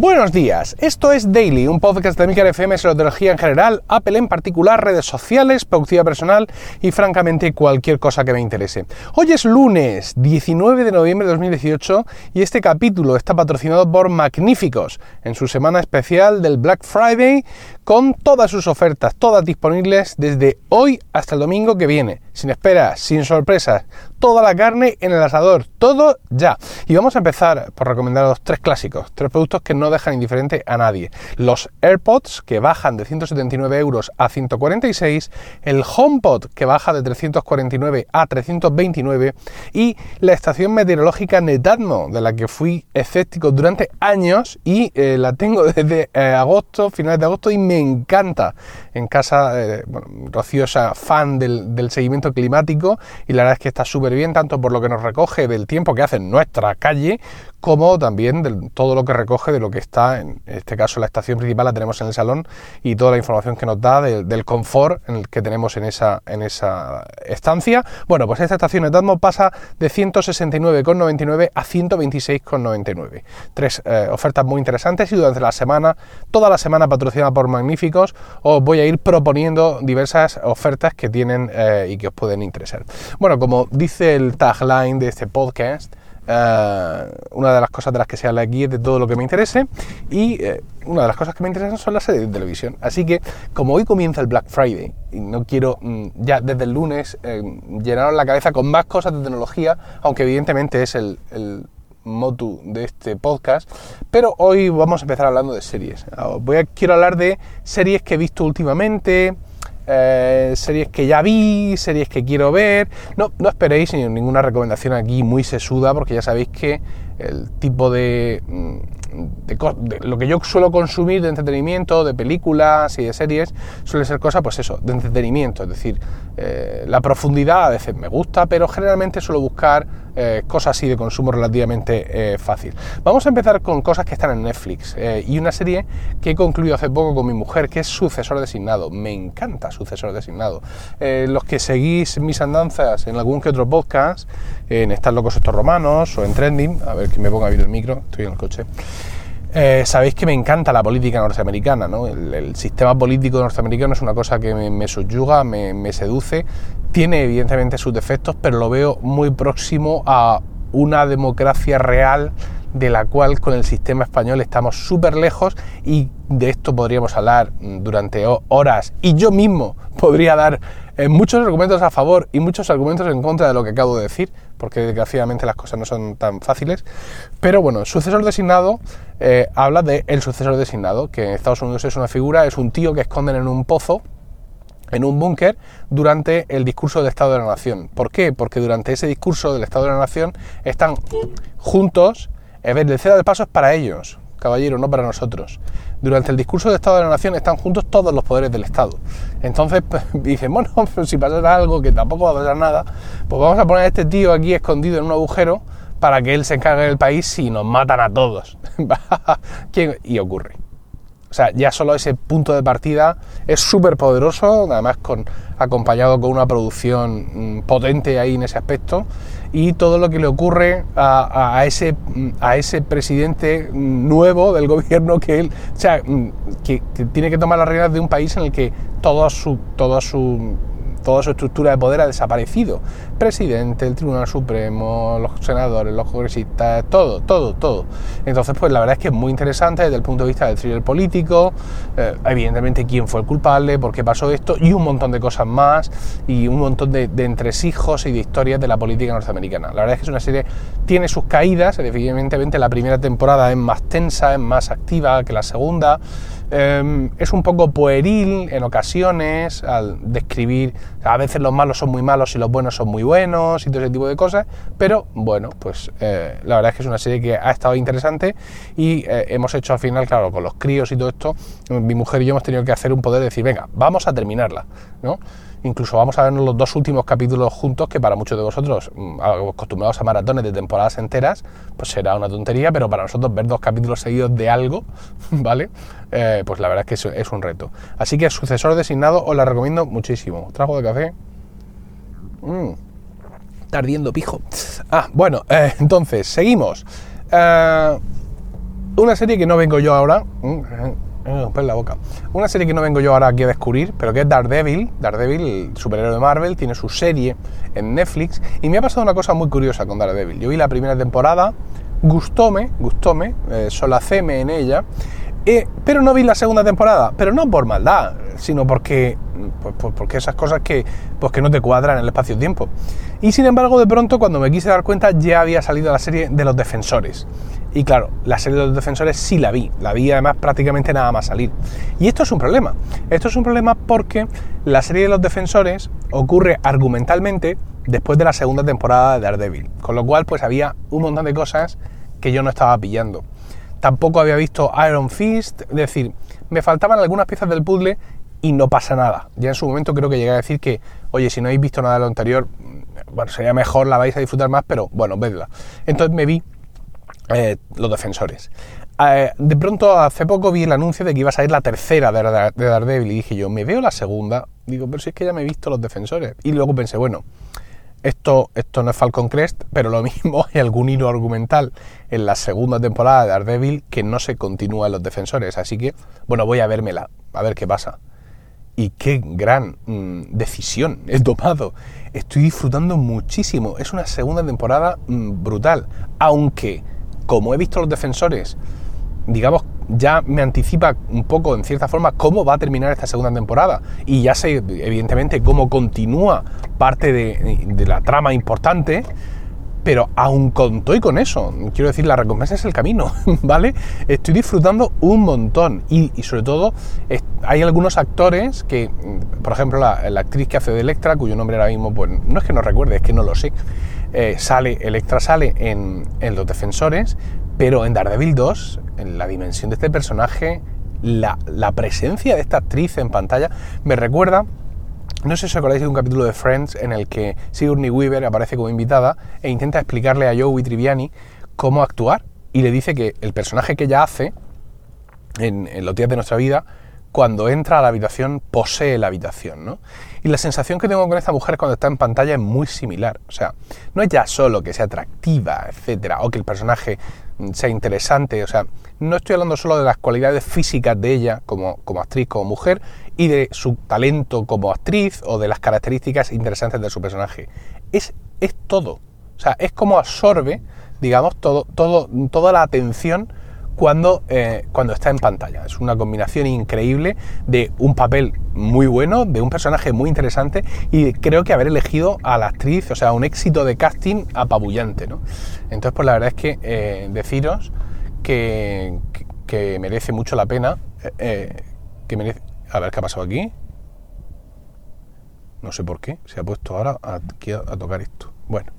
Buenos días, esto es Daily, un podcast de Micar FM sobre tecnología en general, Apple en particular, redes sociales, productividad personal y francamente cualquier cosa que me interese. Hoy es lunes 19 de noviembre de 2018 y este capítulo está patrocinado por Magníficos en su semana especial del Black Friday con todas sus ofertas, todas disponibles desde hoy hasta el domingo que viene, sin esperas, sin sorpresas, toda la carne en el asador, todo ya. Y vamos a empezar por recomendar los tres clásicos, tres productos que no dejan indiferente a nadie. Los AirPods, que bajan de 179 euros a 146, el HomePod, que baja de 349 a 329, y la estación meteorológica Netatmo, de la que fui escéptico durante años y eh, la tengo desde eh, agosto, finales de agosto, y me encanta. En casa, eh, bueno, fan del, del seguimiento climático y la verdad es que está súper bien, tanto por lo que nos recoge del tiempo que hace en nuestra calle, como también de todo lo que recoge de lo que está, en este caso la estación principal la tenemos en el salón y toda la información que nos da del confort en el que tenemos en esa, en esa estancia. Bueno, pues esta estación de Tatmo pasa de 169,99 a 126,99. Tres eh, ofertas muy interesantes y durante la semana, toda la semana patrocinada por Magníficos, os voy a ir proponiendo diversas ofertas que tienen eh, y que os pueden interesar. Bueno, como dice el tagline de este podcast, eh, una de las cosas de las que se habla aquí es de todo lo que me interese y eh, una de las cosas que me interesan son las series de televisión. Así que como hoy comienza el Black Friday y no quiero mm, ya desde el lunes eh, llenaros la cabeza con más cosas de tecnología, aunque evidentemente es el, el motu de este podcast, pero hoy vamos a empezar hablando de series. Voy a, quiero hablar de series que he visto últimamente, eh, series que ya vi, series que quiero ver. No, no esperéis ninguna recomendación aquí muy sesuda, porque ya sabéis que el tipo de, mm, de, lo que yo suelo consumir de entretenimiento, de películas y de series, suele ser cosa, pues eso, de entretenimiento. Es decir, eh, la profundidad a veces me gusta, pero generalmente suelo buscar eh, cosas así de consumo relativamente eh, fácil. Vamos a empezar con cosas que están en Netflix y una serie que he concluido hace poco con mi mujer, que es Sucesor Designado. Me encanta Sucesor Designado. los que seguís mis andanzas en algún que otro podcast, en Están locos estos romanos o en Trending, a ver que me ponga bien el micro, estoy en el coche. Eh, sabéis que me encanta la política norteamericana, ¿no? el, sistema político norteamericano es una cosa que me, subyuga, me, seduce, tiene evidentemente sus defectos, pero lo veo muy próximo a una democracia real de la cual con el sistema español estamos súper lejos y de esto podríamos hablar durante horas y yo mismo podría dar eh, muchos argumentos a favor y muchos argumentos en contra de lo que acabo de decir, porque desgraciadamente las cosas no son tan fáciles. Pero bueno, sucesor designado eh, habla de el sucesor designado, que en Estados Unidos es una figura, es un tío que esconden en un pozo en un búnker durante el discurso del Estado de la Nación. ¿Por qué? Porque durante ese discurso del Estado de la Nación están juntos, el cero de paso es para ellos, caballero, no para nosotros. Durante el discurso del Estado de la Nación están juntos todos los poderes del Estado. Entonces pues, dicen, bueno, si pasara algo, que tampoco va a pasar nada, pues vamos a poner a este tío aquí escondido en un agujero para que él se encargue del país y nos matan a todos. y ocurre. O sea, ya solo ese punto de partida es súper poderoso, además con, acompañado con una producción mm, potente ahí en ese aspecto, y todo lo que le ocurre a, ese, mm, a ese presidente nuevo del gobierno que él, o sea, que, que tiene que tomar las reglas de un país en el que todo su, todo su toda su estructura de poder ha desaparecido. Presidente, el Tribunal Supremo, los senadores, los congresistas, todo, todo, todo. Entonces, pues la verdad es que es muy interesante desde el punto de vista del thriller político, eh, evidentemente quién fue el culpable, por qué pasó esto y un montón de cosas más y un montón de, de entresijos y de historias de la política norteamericana. La verdad es que es una serie, tiene sus caídas, evidentemente la primera temporada es más tensa, es más activa que la segunda. Em, es un poco pueril en ocasiones al describir, a veces los malos son muy malos y los buenos son muy buenos y todo ese tipo de cosas, pero bueno, pues eh, la verdad es que es una serie que ha estado interesante y eh, hemos hecho al final, claro, con los críos y todo esto, mi mujer y yo hemos tenido que hacer un poder de decir, venga, vamos a terminarla, ¿no? Incluso vamos a ver los dos últimos capítulos juntos, que para muchos de vosotros, mm, acostumbrados a maratones de temporadas enteras, pues será una tontería, pero para nosotros ver dos capítulos seguidos de algo, ¿vale? Eh, pues la verdad es que es, un reto. Así que sucesor designado os la recomiendo muchísimo. Trago de café. Mm, pijo. Ah, bueno, eh, entonces, seguimos. Eh, una serie que no vengo yo ahora. Boca. Una serie que no vengo yo ahora aquí a descubrir, pero que es Daredevil. Daredevil, el superhéroe de Marvel, tiene su serie en Netflix. Y me ha pasado una cosa muy curiosa con Daredevil. Yo vi la primera temporada, gustóme, gustóme, eh, solacéme en ella. Eh, pero no vi la segunda temporada, pero no por maldad, sino porque, porque esas cosas que, pues que no te cuadran en el espacio-tiempo. Y sin embargo, de pronto, cuando me quise dar cuenta, ya había salido la serie de los defensores. Y claro, la serie de los defensores sí la vi, la vi además prácticamente nada más salir. Y esto es un problema. Esto es un problema porque la serie de los defensores ocurre argumentalmente después de la segunda temporada de Daredevil. Con lo cual, pues había un montón de cosas que yo no estaba pillando. Tampoco había visto Iron Fist, es decir, me faltaban algunas piezas del puzzle y no pasa nada. Ya en su momento creo que llegué a decir que, oye, si no habéis visto nada de lo anterior, bueno, sería mejor, la vais a disfrutar más, pero bueno, vedla. Entonces me vi eh, los defensores. Eh, de pronto, hace poco vi el anuncio de que iba a salir la tercera de, de Daredevil y dije yo, me veo la segunda. Digo, pero si es que ya me he visto los defensores. Y luego pensé, bueno, esto, esto no es Falcon Crest, pero lo mismo hay algún hilo argumental en la segunda temporada de Daredevil que no se continúa en los defensores. Así que, bueno, voy a vérmela, a ver qué pasa. Y qué gran mm, decisión he tomado. Estoy disfrutando muchísimo. Es una segunda temporada mm, brutal. Aunque, como he visto los defensores, digamos, ya me anticipa un poco, en cierta forma, cómo va a terminar esta segunda temporada. Y ya sé, evidentemente, cómo continúa parte de, la trama importante. Pero aún conto y con eso, quiero decir, la recompensa es el camino, ¿vale? Estoy disfrutando un montón y, sobre todo hay algunos actores que, por ejemplo, la, actriz que hace de Electra, cuyo nombre ahora mismo, pues no es que no recuerde, es que no lo sé, eh, sale, Electra sale en, en Los Defensores, pero en Daredevil 2, en la dimensión de este personaje, la, presencia de esta actriz en pantalla me recuerda no sé si os acordáis de un capítulo de Friends en el que Sigourney Weaver aparece como invitada e intenta explicarle a Joey Triviani cómo actuar y le dice que el personaje que ella hace en, los días de nuestra vida, cuando entra a la habitación, posee la habitación, ¿no? Y la sensación que tengo con esta mujer cuando está en pantalla es muy similar. O sea, no es ya solo que sea atractiva, etcétera, o que el personaje sea interesante. O sea, no estoy hablando solo de las cualidades físicas de ella como, como actriz, como mujer, y de su talento como actriz o de las características interesantes de su personaje. Es, es todo. O sea, es como absorbe, digamos, todo, todo, toda la atención cuando, eh, cuando está en pantalla. Es una combinación increíble de un papel muy bueno, de un personaje muy interesante y creo que haber elegido a la actriz, o sea, un éxito de casting apabullante. ¿no? Entonces, pues la verdad es que eh, deciros que, que, merece mucho la pena. Eh, que merece, a ver qué ha pasado aquí. No sé por qué, se ha puesto ahora a tocar esto. Bueno,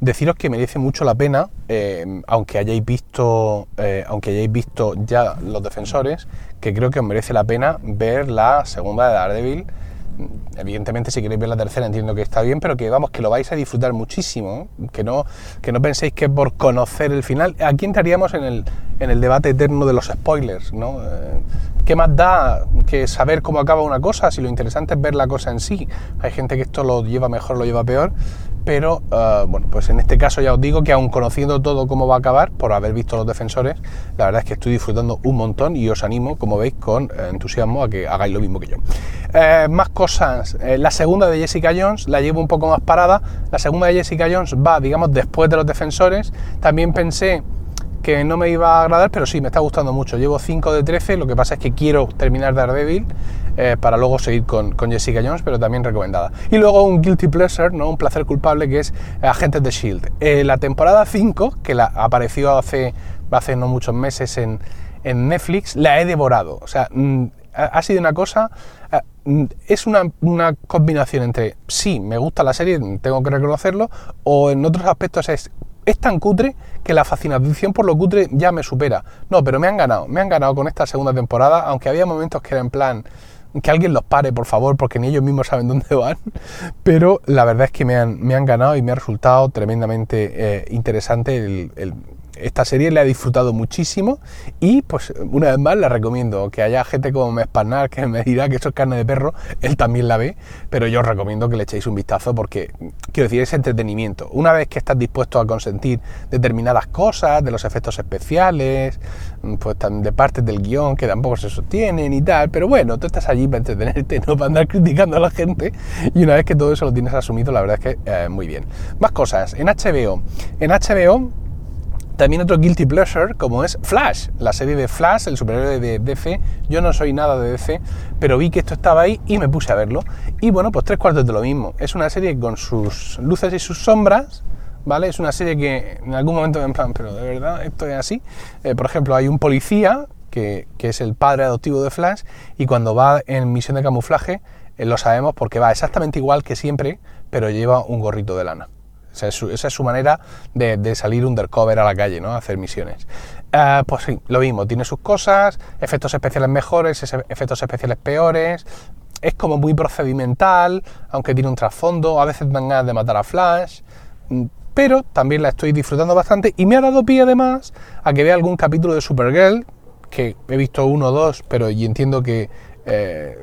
deciros que merece mucho la pena, eh, aunque hayáis visto, eh, aunque hayáis visto ya los defensores, que creo que os merece la pena ver la segunda de Daredevil. Evidentemente, si queréis ver la tercera, entiendo que está bien, pero que vamos, que lo vais a disfrutar muchísimo. Que no, que no penséis que por conocer el final. Aquí entraríamos en el, en el debate eterno de los spoilers, ¿no? Eh, ¿Qué más da que saber cómo acaba una cosa si lo interesante es ver la cosa en sí? Hay gente que esto lo lleva mejor, lo lleva peor, pero uh, bueno, pues en este caso ya os digo que aun conociendo todo cómo va a acabar, por haber visto los defensores, la verdad es que estoy disfrutando un montón y os animo, como veis, con eh, entusiasmo a que hagáis lo mismo que yo. Eh, más cosas, eh, la segunda de Jessica Jones la llevo un poco más parada, la segunda de Jessica Jones va, digamos, después de los defensores, también pensé que no me iba a agradar, pero sí, me está gustando mucho. Llevo 5 de 13, lo que pasa es que quiero terminar Daredevil eh, para luego seguir con, Jessica Jones, pero también recomendada. Y luego un guilty pleasure, ¿no? un placer culpable, que es Agentes de S.H.I.E.L.D. Eh, la temporada 5, que la, apareció hace, hace no muchos meses en, en Netflix, la he devorado. O sea, mm, ha sido una cosa, eh, mm, es una, una, combinación entre sí, me gusta la serie, tengo que reconocerlo, o en otros aspectos es es tan cutre que la fascinación por lo cutre ya me supera. No, pero me han ganado, me han ganado con esta segunda temporada, aunque había momentos que era en plan que alguien los pare, por favor, porque ni ellos mismos saben dónde van. Pero la verdad es que me han, me han ganado y me ha resultado tremendamente eh, interesante el, esta serie la he disfrutado muchísimo y pues una vez más la recomiendo. Que haya gente como Mespanar que me dirá que eso es carne de perro, él también la ve, pero yo os recomiendo que le echéis un vistazo porque, quiero decir, es entretenimiento. Una vez que estás dispuesto a consentir determinadas cosas, de los efectos especiales, pues de partes del guion que tampoco se sostienen y tal, pero bueno, tú estás allí para entretenerte, no para andar criticando a la gente y una vez que todo eso lo tienes asumido, la verdad es que eh, muy bien. Más cosas, en HBO. En HBO también otro guilty pleasure como es Flash, la serie de Flash, el superhéroe de DC. Yo no soy nada de DC, pero vi que esto estaba ahí y me puse a verlo. Y bueno, pues tres cuartos de lo mismo. Es una serie con sus luces y sus sombras, ¿vale? Es una serie que en algún momento me plan, pero de verdad esto es así. Eh, por ejemplo, hay un policía que, es el padre adoptivo de Flash y cuando va en misión de camuflaje eh, lo sabemos porque va exactamente igual que siempre, pero lleva un gorrito de lana. Esa es su, manera de, salir undercover a la calle, ¿no? A hacer misiones. Eh, pues sí, lo mismo, tiene sus cosas, efectos especiales mejores, efectos especiales peores. Es como muy procedimental, aunque tiene un trasfondo. A veces dan ganas de matar a Flash. Mm, pero también la estoy disfrutando bastante y me ha dado pie además a que vea algún capítulo de Supergirl, que he visto uno o dos, pero y entiendo que eh,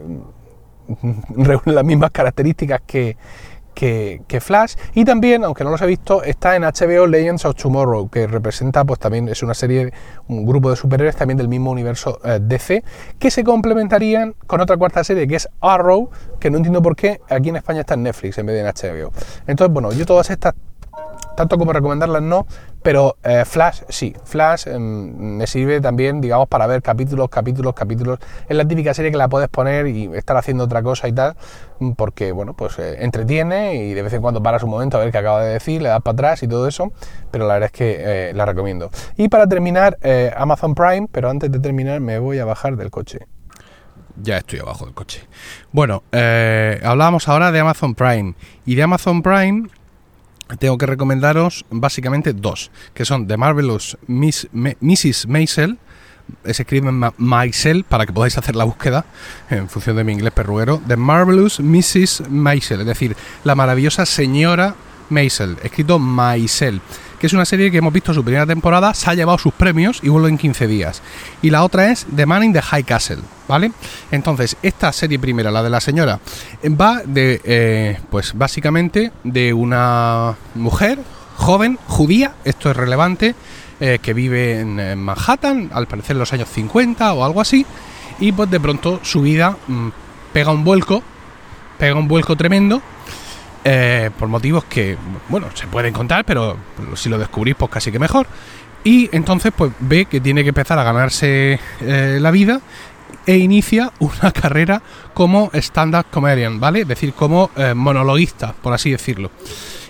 reúne las mismas características que, que, Flash. Y también, aunque no los he visto, está en HBO Legends of Tomorrow, que representa, pues también es una serie, un grupo de superhéroes también del mismo universo eh, DC, que se complementarían con otra cuarta serie que es Arrow, que no entiendo por qué aquí en España está en Netflix en vez de en HBO. Entonces, bueno, yo todas estas tanto como recomendarlas no, pero eh, Flash sí, Flash em, me sirve también, digamos, para ver capítulos, capítulos, capítulos. Es la típica serie que la puedes poner y estar haciendo otra cosa y tal, porque, bueno, pues eh, entretiene y de vez en cuando paras un momento a ver qué acaba de decir, le das para atrás y todo eso, pero la verdad es que eh, la recomiendo. Y para terminar, Amazon Prime, pero antes de terminar me voy a bajar del coche ya estoy abajo del coche. Bueno, hablábamos ahora de Amazon Prime. Y de Amazon Prime tengo que recomendaros básicamente dos, que son The Marvelous Miss, Mrs. Maisel, se escribe Maisel para que podáis hacer la búsqueda en función de mi inglés perruero. The Marvelous Mrs. Maisel, es decir, la maravillosa señora Maisel, escrito Maisel que es una serie que hemos visto su primera temporada, se ha llevado sus premios y vuelve en 15 días. Y la otra es The Man in the High Castle, ¿vale? Entonces, esta serie primera, la de la señora, va de, eh, pues básicamente, de una mujer joven, judía, esto es relevante, eh, que vive en, Manhattan, al parecer en los años 50 o algo así, y pues de pronto su vida mm, pega un vuelco, pega un vuelco tremendo, eh, por motivos que, bueno, se pueden contar, pero si lo descubrís, pues casi que mejor. Y entonces, pues ve que tiene que empezar a ganarse eh, la vida e inicia una carrera como stand-up comedian, ¿vale? Es decir, como eh, monologuista, por así decirlo.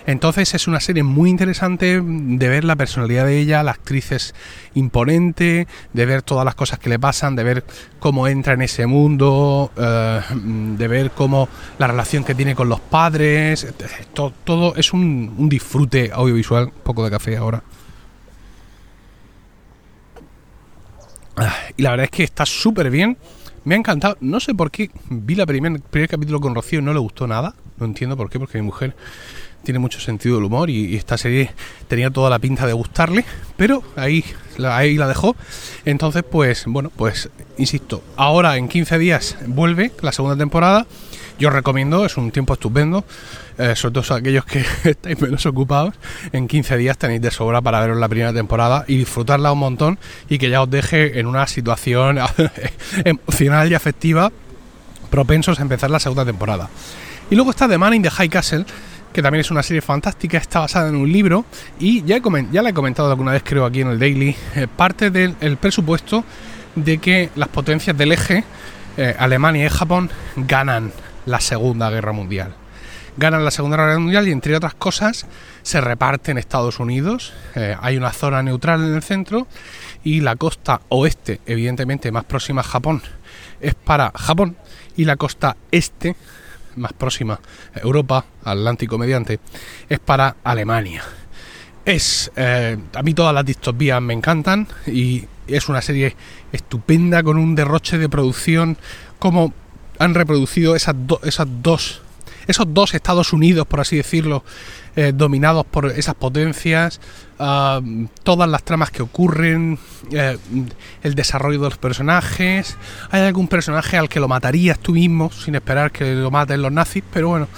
Entonces es una serie muy interesante de ver la personalidad de ella, la actriz es imponente, de ver todas las cosas que le pasan, de ver cómo entra en ese mundo, eh, de ver cómo la relación que tiene con los padres, todo, es un, disfrute audiovisual, un poco de café ahora. Ah, y la verdad es que está súper bien. Me ha encantado. No sé por qué vi primer, primer capítulo con Rocío y no le gustó nada. No entiendo por qué, porque mi mujer tiene mucho sentido del humor y, esta serie tenía toda la pinta de gustarle, pero ahí la, ahí la dejó. Entonces, pues bueno, pues insisto, ahora en 15 días vuelve la segunda temporada. Yo os recomiendo, es un tiempo estupendo, eh, sobre todo aquellos que estáis menos ocupados. En 15 días tenéis de sobra para veros la primera temporada y disfrutarla un montón y que ya os deje en una situación emocional y afectiva propensos a empezar la segunda temporada. Y luego está The Man in the High Castle, que también es una serie fantástica, está basada en un libro y ya, ya la he comentado alguna vez creo aquí en el Daily, eh, parte del presupuesto de que las potencias del eje, eh, Alemania y Japón, ganan la Segunda Guerra Mundial. Ganan la Segunda Guerra Mundial y entre otras cosas se reparten Estados Unidos, eh, hay una zona neutral en el centro y la costa oeste, evidentemente más próxima a Japón, es para Japón y la costa este más próxima, Europa, Atlántico mediante, es para Alemania. Es, eh, a mí todas las distopías me encantan y es una serie estupenda con un derroche de producción, como han reproducido esas, esas dos esos dos Estados Unidos, por así decirlo, eh, dominados por esas potencias, ah, todas las tramas que ocurren, eh, el desarrollo de los personajes. Hay algún personaje al que lo matarías tú mismo sin esperar que lo maten los nazis, pero bueno,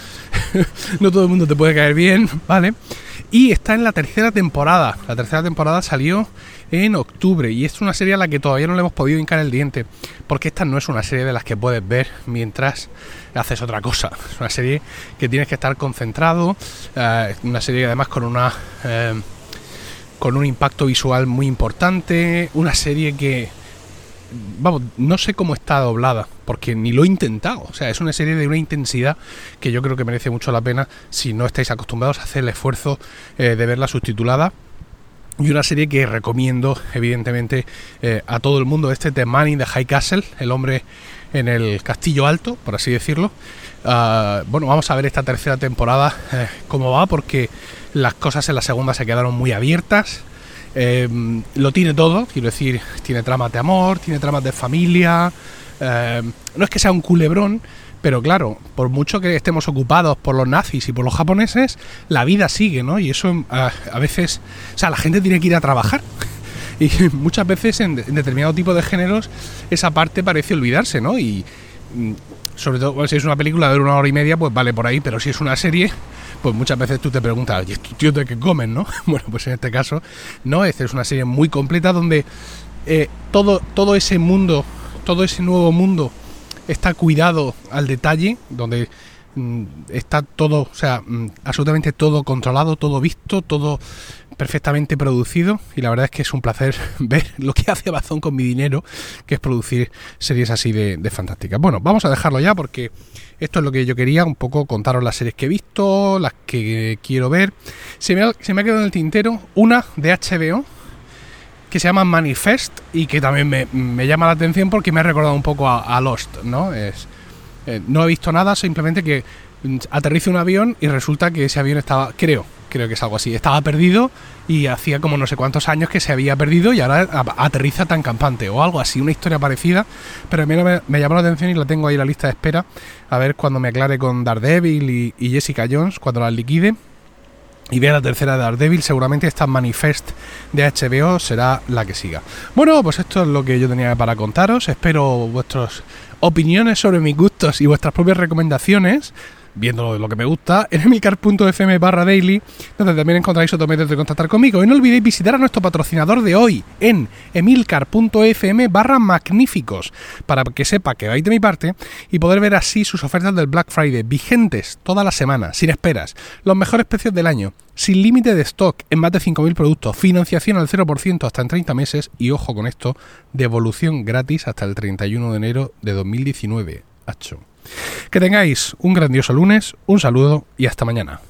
no todo el mundo te puede caer bien, ¿vale? Y está en la tercera temporada. La tercera temporada salió en octubre y es una serie a la que todavía no le hemos podido hincar el diente, porque esta no es una serie de las que puedes ver mientras haces otra cosa. Es una serie que tienes que estar concentrado, eh, una serie además con una... Eh, con un impacto visual muy importante, una serie que vamos, no sé cómo está doblada, porque ni lo he intentado. O sea, es una serie de una intensidad que yo creo que merece mucho la pena si no estáis acostumbrados a hacer el esfuerzo eh, de verla subtitulada. Y una serie que recomiendo, evidentemente, eh, a todo el mundo. Este The Man in High Castle, el hombre en el castillo alto, por así decirlo. Ah, bueno, vamos a ver esta tercera temporada eh, cómo va, porque las cosas en la segunda se quedaron muy abiertas. Em, lo tiene todo, quiero decir, tiene tramas de amor, tiene tramas de familia. Em, no es que sea un culebrón, pero claro, por mucho que estemos ocupados por los nazis y por los japoneses, la vida sigue, ¿no? Y eso a, veces, o sea, la gente tiene que ir a trabajar. Y muchas veces en, determinado tipo de géneros esa parte parece olvidarse, ¿no? Y mm, sobre todo si es una película de una hora y media, pues vale por ahí, pero si es una serie, pues muchas veces tú te preguntas, ¿y estos tíos de qué comen, no? Bueno, pues en este caso, no, esta es una serie muy completa donde eh, todo, todo ese mundo, todo ese nuevo mundo está cuidado al detalle, donde mm, está todo, o sea, mm, absolutamente todo controlado, todo visto, todo perfectamente producido y la verdad es que es un placer ver lo que hace Amazon con mi dinero, que es producir series así de, de fantásticas. Bueno, vamos a dejarlo ya porque esto es lo que yo quería, un poco contaros las series que he visto, las que quiero ver. Se me ha, quedado en el tintero una de HBO que se llama Manifest y que también me, llama la atención porque me ha recordado un poco a, Lost, ¿no? Es, eh, no he visto nada, simplemente que aterriza un avión y resulta que ese avión estaba, creo, creo que es algo así. Estaba perdido y hacía como no sé cuántos años que se había perdido y ahora aterriza tan campante o algo así, una historia parecida. Pero a mí me, llamó la atención y la tengo ahí en la lista de espera. A ver cuando me aclare con Daredevil y, Jessica Jones, cuando la liquide. Y vea la tercera de Daredevil, seguramente esta Manifest de HBO será la que siga. Bueno, pues esto es lo que yo tenía para contaros. Espero vuestras opiniones sobre mis gustos y vuestras propias recomendaciones viendo lo que me gusta, en emilcar.fm barra daily, donde también encontráis otros medios de contactar conmigo. Y no olvidéis visitar a nuestro patrocinador de hoy en emilcar.fm barra magníficos, para que sepa que vais de mi parte y poder ver así sus ofertas del Black Friday vigentes toda la semana, sin esperas, los mejores precios del año, sin límite de stock en más de 5.000 productos, financiación al 0% hasta en 30 meses y ojo con esto, devolución gratis hasta el 31 de enero de 2019. Hacho. Que tengáis un grandioso lunes, un saludo y hasta mañana.